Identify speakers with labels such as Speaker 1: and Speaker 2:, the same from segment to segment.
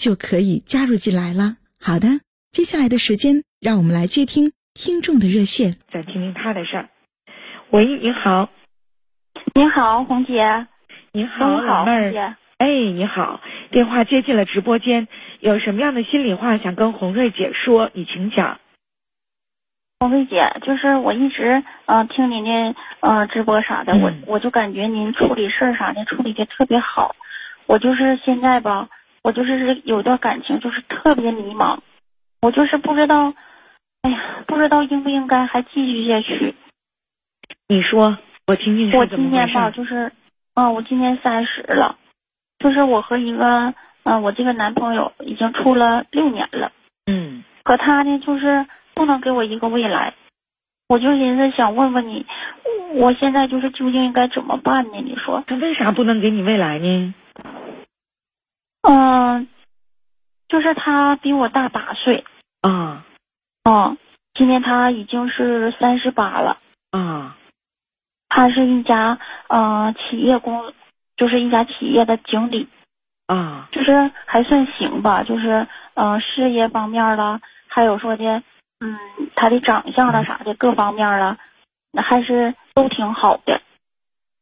Speaker 1: 就可以加入进来了。好的，接下来的时间，让我们来接听听众的热线，
Speaker 2: 再听听他的事儿。喂，你好，
Speaker 3: 你好，红姐。
Speaker 2: 你好，老妹儿。哎，你好，电话接进了直播间，有什么样的心里话想跟红瑞姐说？你请讲。
Speaker 3: 红瑞姐，就是我一直嗯听您的嗯直播啥的，我我就感觉您处理事儿啥的处理的特别好。我就是现在吧，我就是有段感情，就是特别迷茫，我就是不知道，哎呀，不知道应不应该还继续下去。
Speaker 2: 你说，我听听
Speaker 3: 我今年吧，就是嗯，我今年三十了，就是我和一个嗯我这个男朋友已经处了六年了。
Speaker 2: 嗯。
Speaker 3: 可他呢，就是。不能给我一个未来，我就寻思想问问你，我现在就是究竟应该怎么办呢？你说
Speaker 2: 他为啥不能给你未来呢？
Speaker 3: 嗯，就是他比我大八岁
Speaker 2: 啊，
Speaker 3: 嗯，今年他已经是三十八了
Speaker 2: 啊，
Speaker 3: 他是一家嗯企业公，就是一家企业的经理
Speaker 2: 啊，
Speaker 3: 就是还算行吧，就是嗯事业方面了，还有说的。嗯，他的长相了啥的各方面了，那还是都挺好的。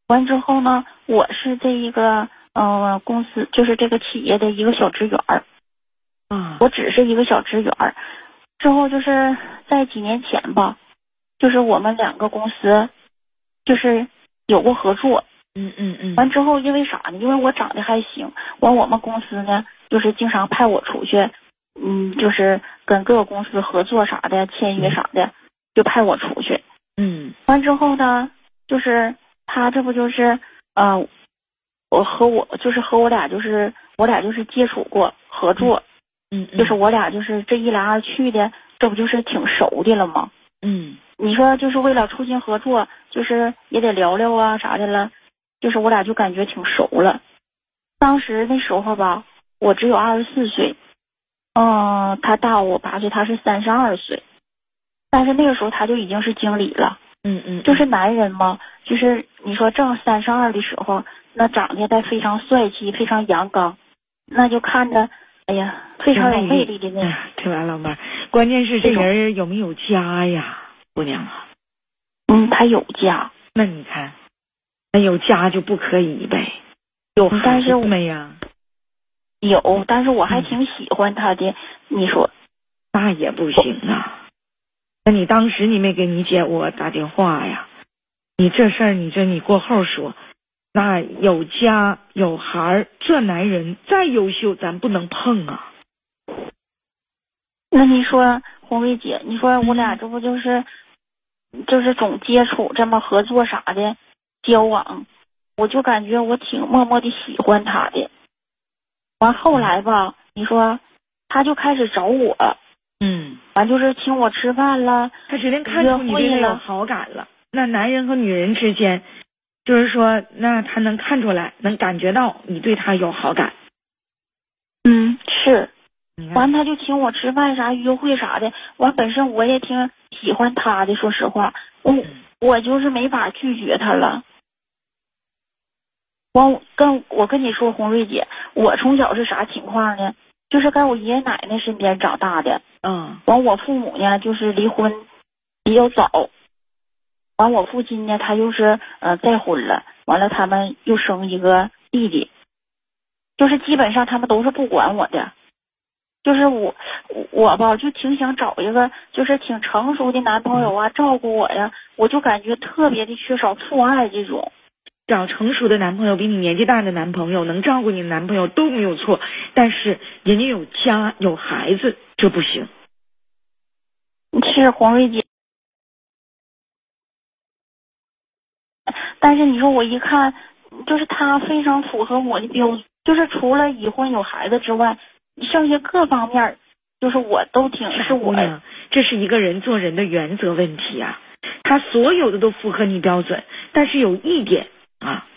Speaker 3: 完之后呢，我是这一个嗯公司，就是这个企业的一个小职员儿。
Speaker 2: 嗯，
Speaker 3: 我只是一个小职员儿。之后就是在几年前吧，就是我们两个公司就是有过合作。
Speaker 2: 嗯嗯嗯。
Speaker 3: 完之后，因为啥呢？因为我长得还行。完，我们公司呢，就是经常派我出去。嗯，就是跟各个公司合作啥的，签约啥的，就派我出去。
Speaker 2: 嗯，
Speaker 3: 完之后呢，就是他这不就是，呃，我和我就是和我俩就是我俩就是接触过合作，
Speaker 2: 嗯，
Speaker 3: 就是我俩就是这一来二去的，这不就是挺熟的了吗？
Speaker 2: 嗯，
Speaker 3: 你说就是为了促进合作，就是也得聊聊啊啥的了，就是我俩就感觉挺熟了。当时那时候吧，我只有二十四岁。嗯，他大我八岁，他是三十二岁，但是那个时候他就已经是经理了。
Speaker 2: 嗯嗯，
Speaker 3: 就是男人嘛，就是你说正三十二的时候，那长得他非常帅气，非常阳刚，那就看着，哎呀，非常有魅力的那。
Speaker 2: 听完老妹儿，关键是这人有没有家呀，姑娘啊？
Speaker 3: 嗯，他有家。
Speaker 2: 那你看，那有家就不可以呗？有孩子没呀？
Speaker 3: 有，但是我还挺喜欢他的。你说，
Speaker 2: 那也不行啊。那你当时你没给你姐我打电话呀？你这事儿，你这你过后说。那有家有孩儿，这男人再优秀，咱不能碰啊。
Speaker 3: 那你说，红薇姐，你说我俩这不就是，就是总接触这么合作啥的交往，我就感觉我挺默默的喜欢他的。完后来吧，你说，他就开始找我，
Speaker 2: 嗯，
Speaker 3: 完就是请我吃饭了，
Speaker 2: 他指定看出你对他有好感了。那男人和女人之间，就是说，那他能看出来，能感觉到你对他有好感。
Speaker 3: 嗯，是。完他就请我吃饭啥约会啥的，完本身我也挺喜欢他的，说实话，我我就是没法拒绝他了。完，跟我跟你说，红瑞姐，我从小是啥情况呢？就是在我爷爷奶奶身边长大的。
Speaker 2: 嗯。
Speaker 3: 完，我父母呢，就是离婚比较早。完，我父亲呢，他又是呃再婚了。完了，他们又生一个弟弟。就是基本上他们都是不管我的。就是我我吧，就挺想找一个就是挺成熟的男朋友啊，照顾我呀。我就感觉特别的缺少父爱这种。
Speaker 2: 找成熟的男朋友，比你年纪大的男朋友，能照顾你的男朋友都没有错。但是人家有家有孩子，这不行。
Speaker 3: 是黄瑞姐，但是你说我一看，就是他非常符合我的标准，就是除了已婚有孩子之外。剩下各方面，就是我都挺是我，
Speaker 2: 这是一个人做人的原则问题啊。他所有的都符合你标准，但是有一点啊，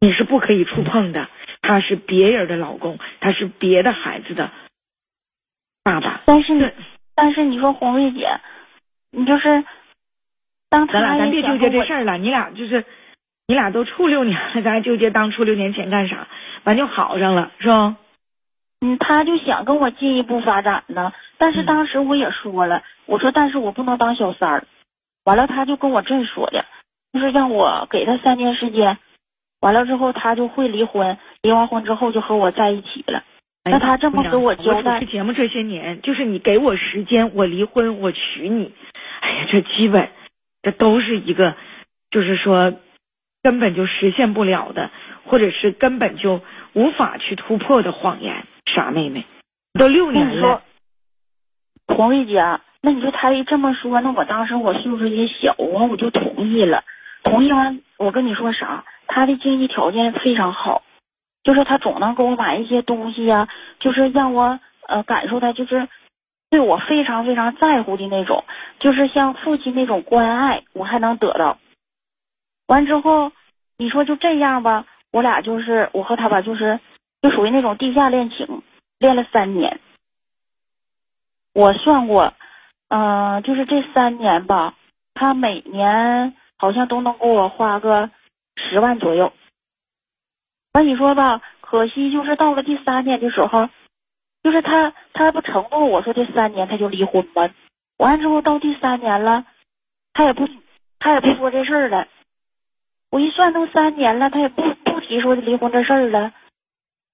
Speaker 2: 你是不可以触碰的。他是别人的老公，他是别的孩子的爸爸。
Speaker 3: 但是，但是你说红瑞姐，你就是，当
Speaker 2: 咱俩咱别纠结这事儿了。你俩就是，你俩都处六年了，咱还纠结当初六年前干啥？完就好上了，是吧？
Speaker 3: 嗯，他就想跟我进一步发展呢，但是当时我也说了，我说但是我不能当小三儿，完了他就跟我这说的，就是让我给他三年时间，完了之后他就会离婚，离完婚之后就和我在一起了。那他这么跟
Speaker 2: 我
Speaker 3: 交代，
Speaker 2: 节目这些年就是你给我时间，我离婚，我娶你，哎呀，这基本这都是一个，就是说根本就实现不了的，或者是根本就无法去突破的谎言。傻妹妹，都六年了。
Speaker 3: 黄丽姐，那你说他一这么说，那我当时我岁数也小啊，我就同意了。同意完，我跟你说啥？他的经济条件非常好，就是他总能给我买一些东西呀，就是让我呃感受他就是对我非常非常在乎的那种，就是像父亲那种关爱，我还能得到。完之后，你说就这样吧，我俩就是我和他吧，就是。就属于那种地下恋情，恋了三年。我算过，嗯，就是这三年吧，他每年好像都能给我花个十万左右。那你说吧，可惜就是到了第三年的时候，就是他他不承诺我说这三年他就离婚吗？完之后到第三年了，他也不他也不说这事儿了。我一算都三年了，他也不不提说离婚这事儿了。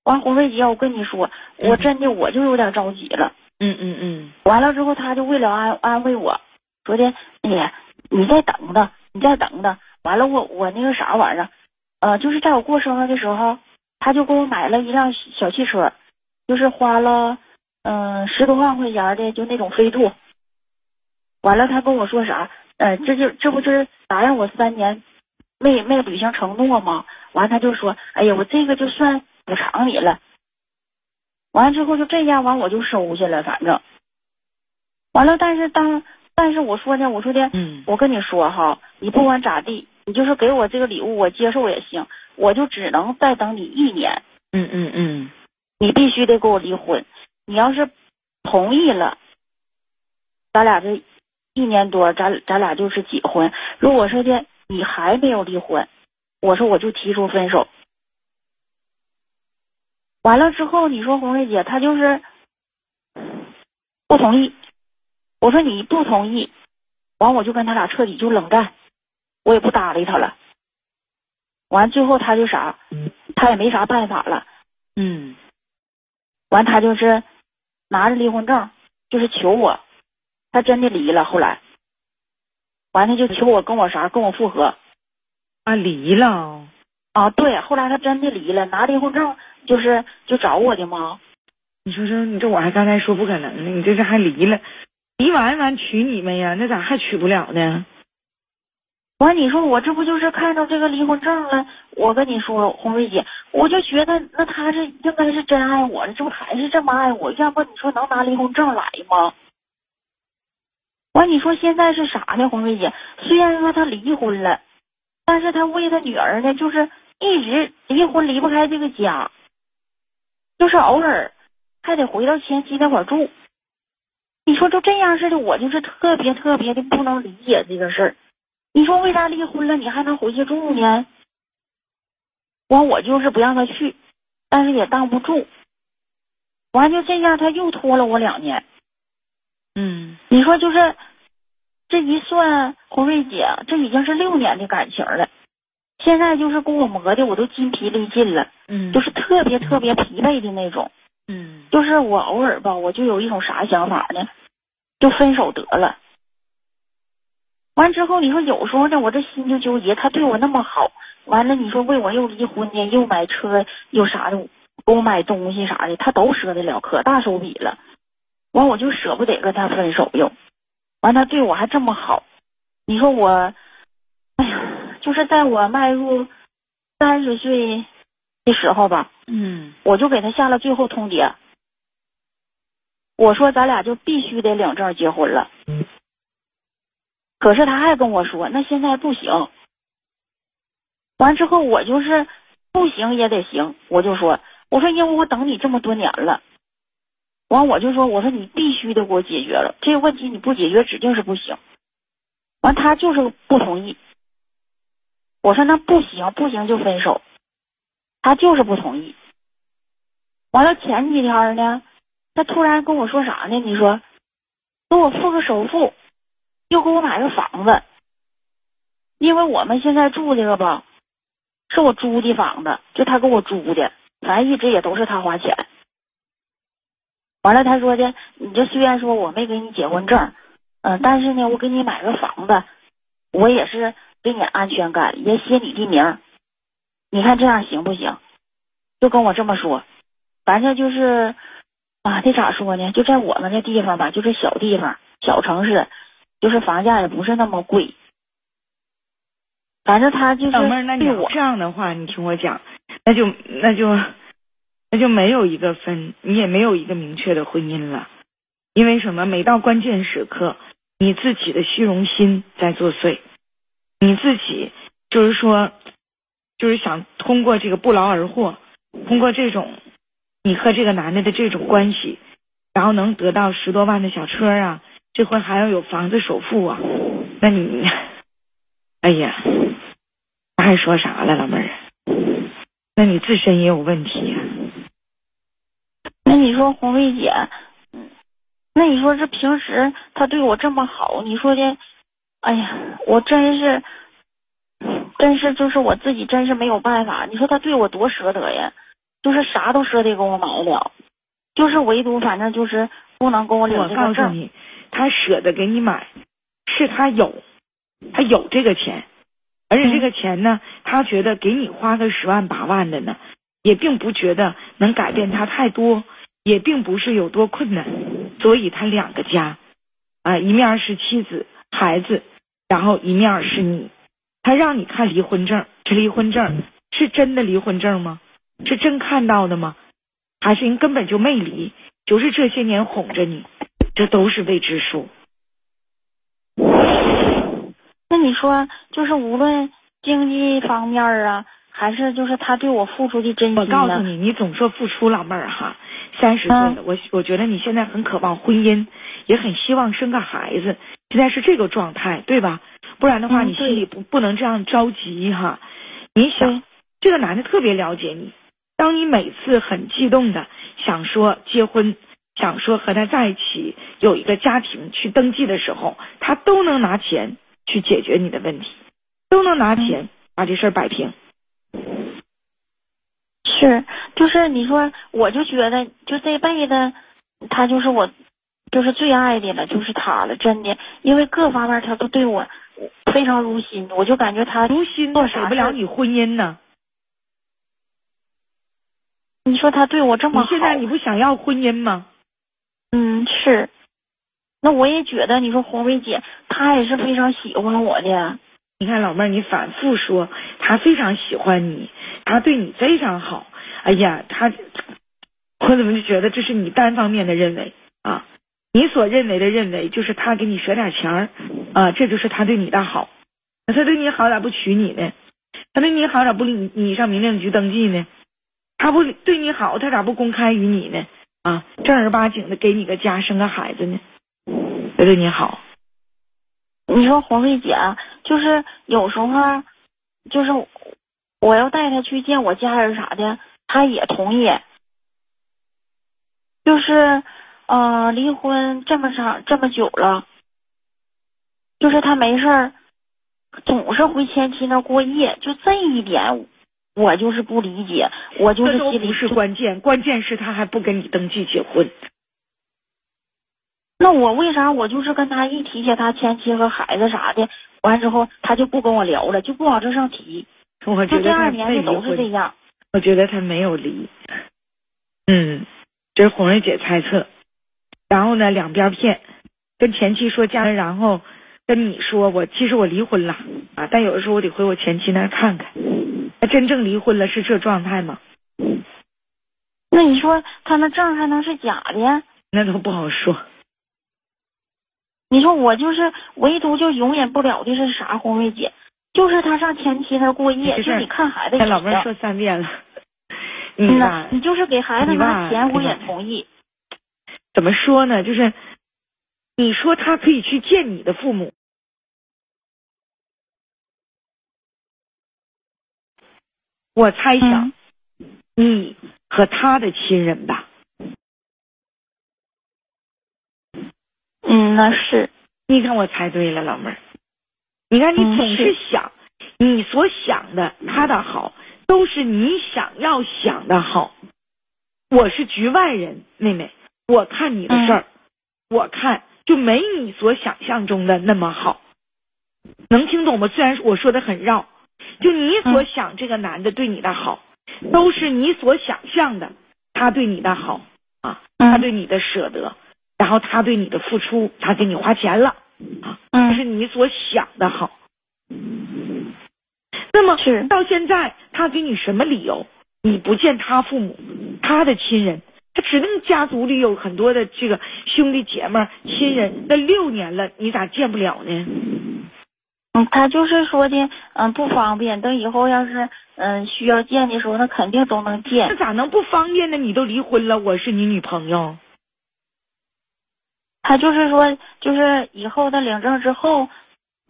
Speaker 3: 完，红瑞姐，我跟你说，我真的我就有点着急了。
Speaker 2: 嗯嗯嗯。
Speaker 3: 完了之后，他就为了安安慰我，说的，哎呀，你再等等，你再等等。完了，我我那个啥玩意儿，呃，就是在我过生日的时候，他就给我买了一辆小汽车，就是花了嗯十多万块钱的，就那种飞度。完了，他跟我说啥？呃，这就这不就是答应我三年没没履行承诺吗？完，他就说，哎呀，我这个就算。补偿你了，完了之后就这样，完我就收下了，反正完了。但是当但是我说呢，我说的，
Speaker 2: 嗯，
Speaker 3: 我跟你说哈，你不管咋地，你就是给我这个礼物，我接受也行，我就只能再等你一年。
Speaker 2: 嗯嗯嗯，
Speaker 3: 你必须得跟我离婚。你要是同意了，咱俩这一年多，咱咱俩就是结婚。如果说的你还没有离婚，我说我就提出分手。完了之后，你说红瑞姐她就是不同意。我说你不同意，完我就跟他俩彻底就冷战，我也不搭理他了。完最后他就啥，他也没啥办法了。
Speaker 2: 嗯，
Speaker 3: 完他就是拿着离婚证，就是求我，他真的离了。后来，完他就求我跟我啥，跟我复合。
Speaker 2: 啊，离了。
Speaker 3: 啊，对，后来他真的离了，拿离婚证。就是就找我的吗？
Speaker 2: 你说说，你这我还刚才说不可能呢，你这是还离了，离完完娶你们呀？那咋还娶不了呢？
Speaker 3: 完，你说我这不就是看到这个离婚证了？我跟你说，红瑞姐，我就觉得那他是应该是真爱我，这不还是这么爱我？要不你说能拿离婚证来吗？完，你说现在是啥呢？红瑞姐，虽然说他离婚了，但是他为他女儿呢，就是一直离婚离不开这个家。就是偶尔还得回到前妻那块住，你说就这样似的，我就是特别特别的不能理解这个事儿。你说为啥离婚了你还能回去住呢？完我就是不让他去，但是也挡不住。完就这样，他又拖了我两年。
Speaker 2: 嗯，
Speaker 3: 你说就是这一算，红瑞姐，这已经是六年的感情了。现在就是给我磨的，我都筋疲力尽了，
Speaker 2: 嗯，
Speaker 3: 就是特别特别疲惫的那种。
Speaker 2: 嗯
Speaker 3: 就是我偶尔吧，我就有一种啥想法呢，就分手得了。完之后，你说有时候呢，我这心就纠结，他对我那么好，完了你说为我又离婚呢，又买车又啥的，给我买东西啥的，他都舍得了，可大手笔了。完我就舍不得跟他分手又，完他对我还这么好，你说我，哎呀，就是在我迈入三十岁的时候吧，
Speaker 2: 嗯
Speaker 3: 我就给他下了最后通牒，我说咱俩就必须得领证结婚了。可是他还跟我说，那现在不行。完之后，我就是不行也得行，我就说，我说因为我等你这么多年了，完我就说，我说你必须得给我解决了这个问题，你不解决指定是不行。完他就是不同意，我说那不行，不行就分手，他就是不同意。完了前几天呢，他突然跟我说啥呢？你说，给我付个首付，又给我买个房子。因为我们现在住这个吧，是我租的房子，就他给我租的，反正一直也都是他花钱。完了，他说的，你这虽然说我没给你结婚证，嗯、但是呢，我给你买个房子，我也是给你安全感，也写你的名。你看这样行不行？就跟我这么说。反正就是啊，这咋说呢？就在我们这地方吧，就是小地方、小城市，就是房价也不是那么贵。反正他就是
Speaker 2: 那
Speaker 3: 我
Speaker 2: 这样的话，你听我讲，那就那就那就没有一个分，你也没有一个明确的婚姻了，因为什么？每到关键时刻，你自己的虚荣心在作祟，你自己就是说，就是想通过这个不劳而获，通过这种你和这个男的的这种关系，然后能得到十多万的小车啊，这回还要有房子首付啊，那你，哎呀。还说啥了，老妹儿？那你自身也有问题呀、
Speaker 3: 那你说红薇姐，嗯，那你说这平时他对我这么好，你说的，哎呀，我真是，真是就是我自己真是没有办法。你说他对我多舍得呀，就是啥都舍得给我买了，就是唯独反正就是不能跟我领
Speaker 2: 我
Speaker 3: 这个证。
Speaker 2: 告诉你，他舍得给你买，是他有，他有这个钱，而且这个钱呢，他觉得给你花个十万八万的呢，也并不觉得能改变他太多，也并不是有多困难，所以他两个家，啊，一面是妻子孩子，然后一面是你，他让你看离婚证，这离婚证是真的离婚证吗？是真看到的吗？还是人根本就没离，就是这些年哄着你，这都是未知数。
Speaker 3: 那你说，就是无论经济方面啊，还是就是他对我付出的真心
Speaker 2: 我告诉？你，你总说付出，老妹儿哈，三十岁了，我我觉得你现在很渴望婚姻，也很希望生个孩子，现在是这个状态，对吧？不然的话，
Speaker 3: 嗯
Speaker 2: 你心里不不能这样着急哈。你想，这个男的特别了解你，当你每次很激动的想说结婚，想说和他在一起有一个家庭去登记的时候，他都能拿钱去解决你的问题，都能拿钱把这事儿摆平。
Speaker 3: 是，就是你说，我就觉得，就这辈子，他就是我，就是最爱的了，就是他了，真的，因为各方面他都对我非常如心，我就感觉他
Speaker 2: 如心
Speaker 3: 做
Speaker 2: 都给不了你婚姻呢。
Speaker 3: 你说他对我这么好，
Speaker 2: 你现在你不想要婚姻吗？
Speaker 3: 嗯是，那我也觉得，你说红梅姐，她也是非常喜欢我的，
Speaker 2: 你看老妹儿，你反复说他非常喜欢你，他对你非常好。哎呀，他，我怎么就觉得这是你单方面的认为啊？你所认为的认为就是他给你舍点钱儿啊，这就是他对你的好。他对你好咋不娶你呢？他对你好咋不你你上民政局登记呢？他不对你好，他咋不公开于你呢？啊，正儿八经的给你个家，生个孩子呢？他对你好，
Speaker 3: 你说红薇姐，就是有时候，就是我要带他去见我家人啥的，他也同意。就是，呃，离婚这么长这么久了，就是他没事儿，总是回前妻那过夜，就这一点，我就是不理解，我就是心里
Speaker 2: 不是关键，关键是他还不跟你登记结婚。
Speaker 3: 那我为啥我就是跟他一提起他前妻和孩子啥的，完之后他就不跟我聊了，就不往这上提，
Speaker 2: 我觉得他没离
Speaker 3: 二年的都是这，样。
Speaker 2: 我觉得他没有离。嗯，这是红瑞姐猜测。然后呢，两边骗，跟前妻说家人，然后跟你说我其实我离婚了啊，但有的时候我得回我前妻那儿看看。他真正离婚了是这状态吗？
Speaker 3: 那你说他那证还能是假的呀？
Speaker 2: 那都不好说。
Speaker 3: 你说我就是唯独就容忍不了的是啥？红瑞姐，就是他上前妻那过夜，就你看孩子
Speaker 2: 老妹儿说三遍了，你
Speaker 3: 嗯呐
Speaker 2: 吧，
Speaker 3: 你就是给孩子拿钱，我也同意。
Speaker 2: 怎么说呢？就是你说他可以去见你的父母，我猜想、你和他的亲人吧，
Speaker 3: 嗯，那是，
Speaker 2: 你看我猜对了，老妹儿。你看你
Speaker 3: 嗯
Speaker 2: 总是
Speaker 3: 是
Speaker 2: 想、你所想的他的好，都是你想要想的好。我是局外人，妹妹，我看你的事儿，我看就没你所想象中的那么好。能听懂吗？虽然我说的很绕，就你所想这个男的对你的好，都是你所想象的他对你的好啊，他
Speaker 3: 嗯
Speaker 2: 对你的舍得，然后他对你的付出，他给你花钱了啊，这是
Speaker 3: 嗯
Speaker 2: 你所想的好。那么
Speaker 3: 是
Speaker 2: 到现在，他给你什么理由？你不见他父母，他的亲人，他指定家族里有很多的这个兄弟姐妹、亲人。那六年了，你咋见不了呢？
Speaker 3: 嗯，他就是说的，嗯，不方便。等以后要是嗯需要见的时候，那肯定都能见
Speaker 2: 那
Speaker 3: 见。
Speaker 2: 咋能不方便呢？你都离婚了，我是你女朋友，
Speaker 3: 他就是说，就是以后他领证之后，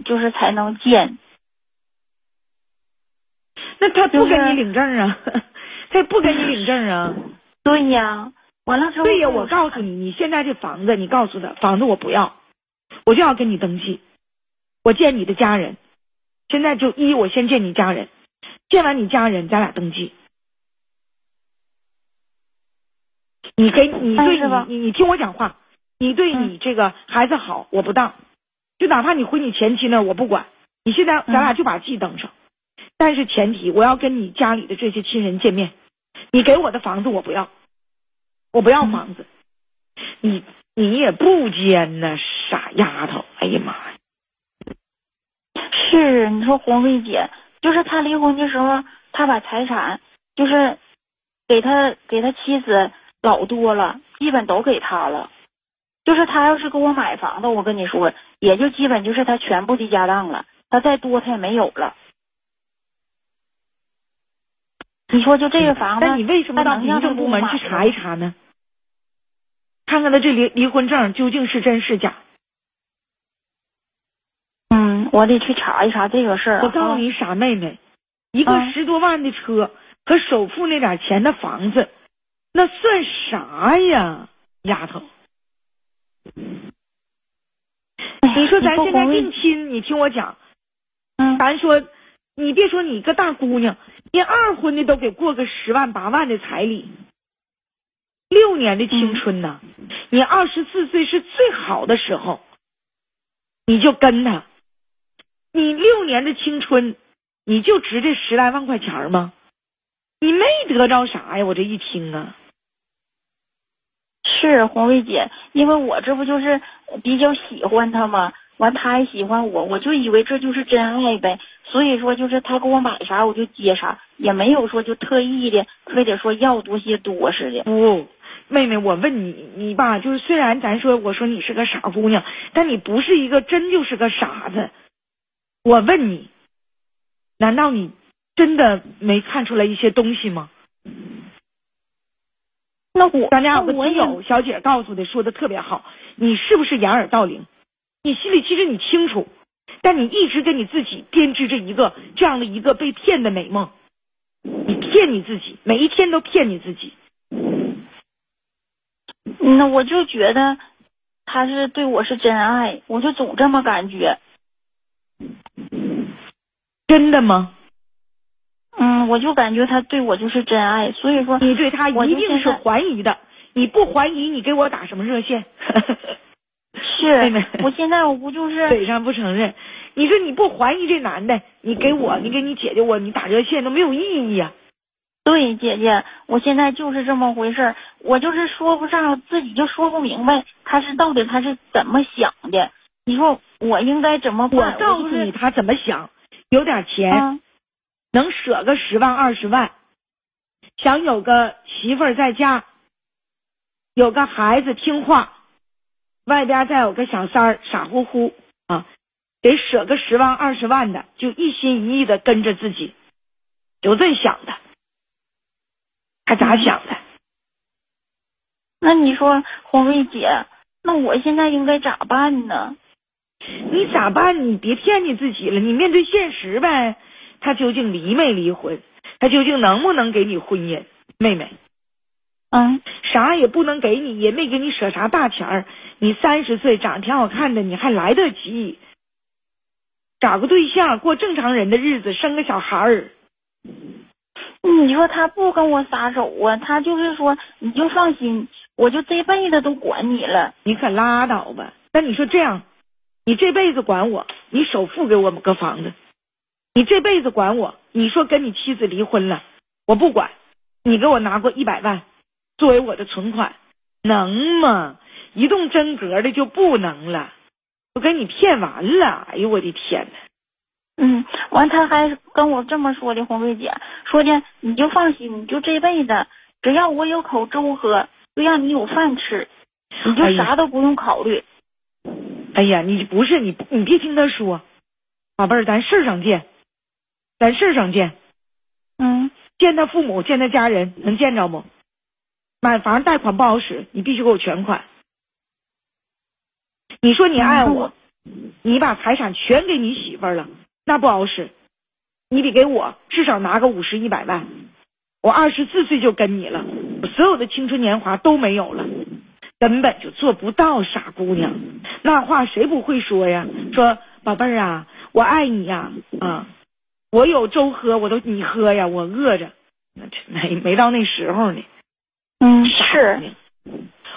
Speaker 3: 就是才能见。
Speaker 2: 那他不
Speaker 3: 就是
Speaker 2: 跟你领证啊？他也不跟你领证啊？
Speaker 3: 对呀，完了之后，
Speaker 2: 对呀，我告诉你，你现在这房子，你告诉他，房子我不要，我就要跟你登记，我见你的家人。现在就一，我先见你家人，见完你家人，咱俩登记。你给你对你你你听我讲话，你对
Speaker 3: 嗯
Speaker 2: 你这个孩子好，我不当，就哪怕你回你前妻那儿，我不管。你现在咱俩就把记登上，但是前提我要跟你家里的这些亲人见面，你给我的房子我不要，我不要
Speaker 3: 嗯
Speaker 2: 房子，你你也不奸呐，傻丫头！哎呀妈呀！
Speaker 3: 是你说红瑞姐，就是他离婚的时候，他把财产就是给他给他妻子老多了，基本都给他了。就是他要是给我买房子，我跟你说，也就基本就是他全部的家当了，他再多他也没有了。你说就这个房子，
Speaker 2: 那你为什么到民政部门去查一查呢？看看他这离离婚证究竟是真是假？
Speaker 3: 嗯，我得去查一查这个事儿啊。
Speaker 2: 我告诉你，傻妹妹，一个
Speaker 3: 嗯
Speaker 2: 十多万的车和首付那点钱的房子，那算啥呀，丫头？你说咱现在定亲，你听我讲，
Speaker 3: 嗯
Speaker 2: 咱说，你别说你一个大姑娘，连二婚的都给过个十万八万的彩礼，六年的青春呐，你二十四岁是最好的时候，你就跟他，你六年的青春，你就值这十来万块钱吗？你没得着啥呀？我这一听啊，
Speaker 3: 是红瑞姐，因为我这不就是比较喜欢他吗？完他也喜欢我，我就以为这就是真爱呗。所以说，就是他给我买啥我就接啥，也没有说就特意的非得说要多些多似的。
Speaker 2: 不，妹妹，我问你，你吧，就是虽然咱说我说你是个傻姑娘，但你不是一个真就是个傻子。我问你，难道你真的没看出来一些东西吗？
Speaker 3: 那我
Speaker 2: 咱俩有个
Speaker 3: 那我也
Speaker 2: 听友小姐告诉的，说的特别好，你是不是掩耳盗铃？你心里其实你清楚，但你一直给你自己编织着一个这样的一个被骗的美梦，你骗你自己，每一天都骗你自己。
Speaker 3: 那我就觉得他是对我是真爱，我就总这么感觉。
Speaker 2: 真的吗？
Speaker 3: 嗯，我就感觉他对我就是真爱，所以说
Speaker 2: 你对他一定是怀疑的，你不怀疑，你给我打什么热线？
Speaker 3: 是
Speaker 2: 妹妹，
Speaker 3: 我现在我不就是
Speaker 2: 嘴上不承认，你说你不怀疑这男的，你给我，你给你姐姐我，你打热线都没有意义呀、
Speaker 3: 对姐姐，我现在就是这么回事儿，我就是说不上，自己就说不明白他是到底他是怎么想的。你说我应该怎么
Speaker 2: 我
Speaker 3: 办？我
Speaker 2: 告诉你，他怎么想，有点钱，
Speaker 3: 啊，
Speaker 2: 能舍个十万二十万，想有个媳妇儿在家，有个孩子听话，外边再有个小三儿傻乎乎啊，得舍个十万二十万的，就一心一意的跟着自己，就这想的，他咋想的？
Speaker 3: 那你说红瑞姐，那我现在应该咋办呢？
Speaker 2: 你咋办？你别骗你自己了，你面对现实呗。他究竟离没离婚？他究竟能不能给你婚姻？妹妹，
Speaker 3: 嗯，
Speaker 2: 啥也不能给你，也没给你舍啥大钱儿。你三十岁，长得挺好看的，你还来得及找个对象，过正常人的日子，生个小孩儿。
Speaker 3: 你说他不跟我撒手啊？他就是说你就放心，我就这辈子都管你了。
Speaker 2: 你可拉倒吧！那你说这样，你这辈子管我，你首付给我们个房子；你这辈子管我，你说跟你妻子离婚了，我不管，你给我拿过一百万作为我的存款，能吗？一动真格的就不能了，我给你骗完了。哎呦我的天呐！
Speaker 3: 嗯，完他还跟我这么说的，红瑞姐说的，你就放心，你就这辈子只要我有口粥喝，就让你有饭吃，你就啥都不用考虑。
Speaker 2: 哎呀，你不是你，你别听他说，宝贝儿，咱事儿上见，咱事儿上见。
Speaker 3: 嗯
Speaker 2: 见他父母，见他家人，能见着不？买房贷款不好使，你必须给我全款。你说你爱我，你把财产全给你媳妇儿了，那不好使。你得给我至少拿个五十一百万。我二十四岁就跟你了，我所有的青春年华都没有了，根本就做不到，傻姑娘。那话谁不会说呀？说宝贝儿啊，我爱你呀，啊，我有粥喝，我都你喝呀，我饿着，那没没到那时候呢。
Speaker 3: 嗯，是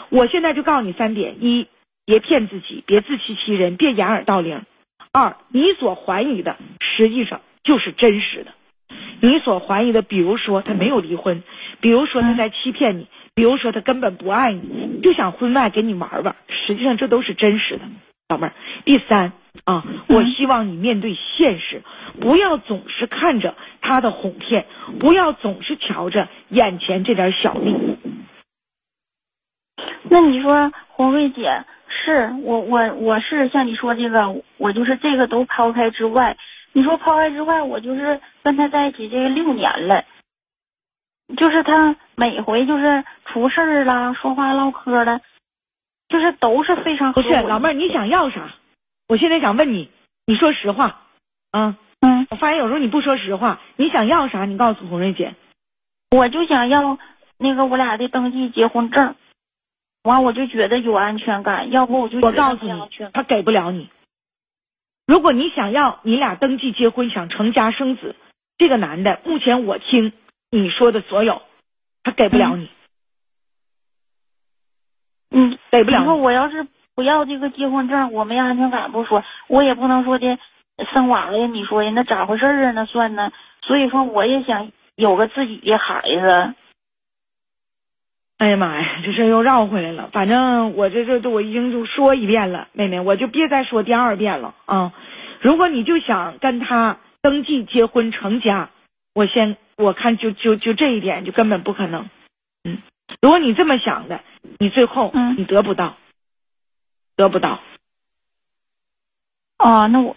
Speaker 2: 我现在就告诉你三点：一，别骗自己，别自欺欺人，别掩耳盗铃；二，你所怀疑的实际上就是真实的。你所怀疑的，比如说他没有离婚，比如说他在欺骗你，比如说他根本不爱你，就想婚外给你玩玩，实际上这都是真实的，老妹儿。第三啊，我希望你面对现实，不要总是看着他的哄骗，不要总是瞧着眼前这点小利。
Speaker 3: 那你说红瑞姐，是我我我是像你说这个，我就是这个都抛开之外，你说抛开之外，我就是跟他在一起这个六年了，就是他每回就是出事儿啦，说话唠嗑的，就是都是非常
Speaker 2: 不是老妹儿，你想要啥？我现在想问你，你说实话啊！
Speaker 3: 嗯，
Speaker 2: 我发现有时候你不说实话，你想要啥？你告诉红瑞姐。
Speaker 3: 我就想要那个我俩的登记结婚证，完我就觉得有安全感，要不我就
Speaker 2: 我告诉你。他给不了你。如果你想要你俩登记结婚，想成家生子，这个男的目前我听你说的所有，他给不了你，
Speaker 3: 嗯，你说
Speaker 2: 给不了你。
Speaker 3: 我要是不要这个结婚证，我没安全感不说，我也不能说的生娃了呀。你说呀，那咋回事啊？那算呢？所以说，我也想有个自己的孩子。
Speaker 2: 哎呀妈呀，这事儿又绕回来了。反正我这这这我已经就说一遍了，妹妹，我就别再说第二遍了啊！如果你就想跟他登记结婚成家，我先我看就就就这一点就根本不可能。嗯，如果你这么想的，你最后
Speaker 3: 嗯
Speaker 2: 你得不到，得不到。
Speaker 3: 哦，那我，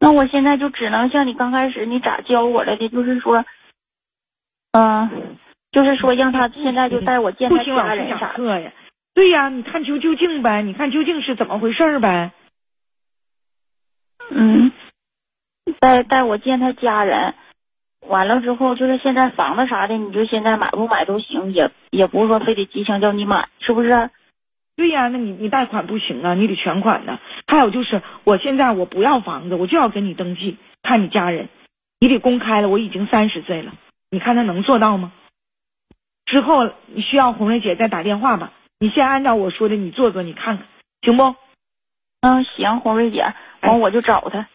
Speaker 3: 那我现在就只能像你刚开始你咋教我来的，就是说，嗯、就是说让他现在就带我见
Speaker 2: 不
Speaker 3: 他家人啥的。
Speaker 2: 课呀？对呀，你探究究竟呗，你看究竟是怎么回事儿呗。
Speaker 3: 嗯，带带我见他家人，完了之后，就是现在房子啥的，你就现在买不买都行，也也不是说非得急祥叫你买，是不是？
Speaker 2: 对呀，那你你贷款不行啊，你得全款呢。还有就是，我现在我不要房子，我就要跟你登记，看你家人，你得公开了。我已经三十岁了，你看他能做到吗？之后你需要红瑞姐再打电话吧，你先按照我说的你做做，你看看行不？
Speaker 3: 嗯，行，红瑞姐，完我就找他。